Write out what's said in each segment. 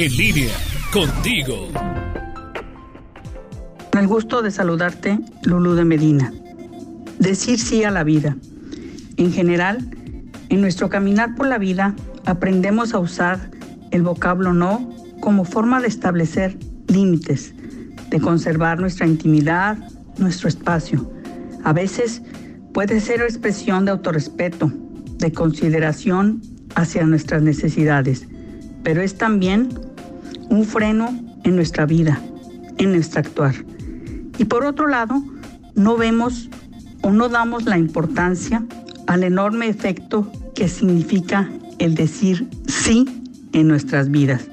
En línea, contigo. Con el gusto de saludarte, Lulú de Medina. Decir sí a la vida. En general, en nuestro caminar por la vida, aprendemos a usar el vocablo no como forma de establecer límites, de conservar nuestra intimidad, nuestro espacio. A veces puede ser expresión de autorrespeto, de consideración hacia nuestras necesidades, pero es también un freno en nuestra vida, en nuestro actuar. Y por otro lado, no vemos o no damos la importancia al enorme efecto que significa el decir sí en nuestras vidas.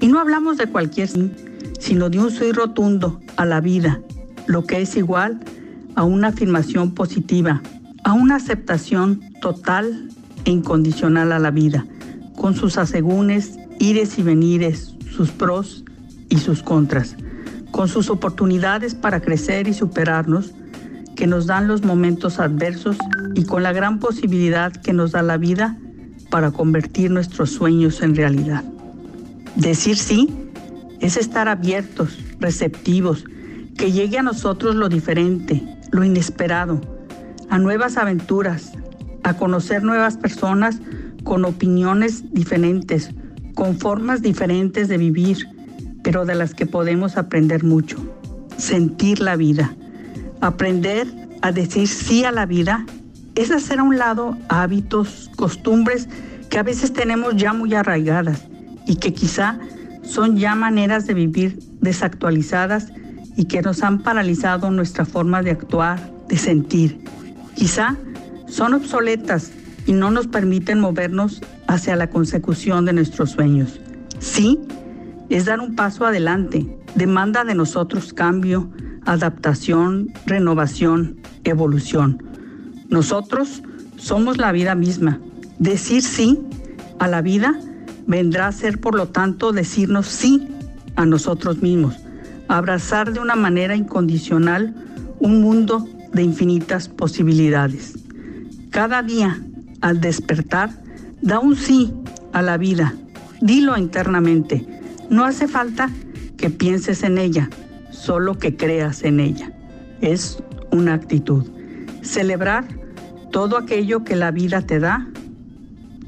Y no hablamos de cualquier sí, sino de un sí rotundo a la vida, lo que es igual a una afirmación positiva, a una aceptación total e incondicional a la vida, con sus asegúnes, ires y venires, sus pros y sus contras, con sus oportunidades para crecer y superarnos, que nos dan los momentos adversos y con la gran posibilidad que nos da la vida para convertir nuestros sueños en realidad. Decir sí es estar abiertos, receptivos, que llegue a nosotros lo diferente, lo inesperado, a nuevas aventuras, a conocer nuevas personas con opiniones diferentes, con formas diferentes de vivir, pero de las que podemos aprender mucho. Sentir la vida. Aprender a decir sí a la vida es hacer a un lado hábitos, costumbres que a veces tenemos ya muy arraigadas y que quizá son ya maneras de vivir desactualizadas y que nos han paralizado nuestra forma de actuar, de sentir. Quizá son obsoletas y no nos permiten movernos hacia la consecución de nuestros sueños. Sí, es dar un paso adelante, demanda de nosotros cambio, adaptación, renovación, evolución. Nosotros somos la vida misma. Decir sí a la vida vendrá a ser, por lo tanto, decirnos sí a nosotros mismos, abrazar de una manera incondicional un mundo de infinitas posibilidades. Cada día, al despertar, da un sí a la vida. Dilo internamente. No hace falta que pienses en ella, solo que creas en ella. Es una actitud. Celebrar todo aquello que la vida te da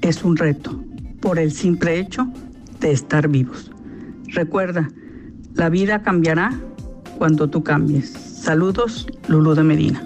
es un reto por el simple hecho de estar vivos. Recuerda, la vida cambiará cuando tú cambies. Saludos, Lulu de Medina.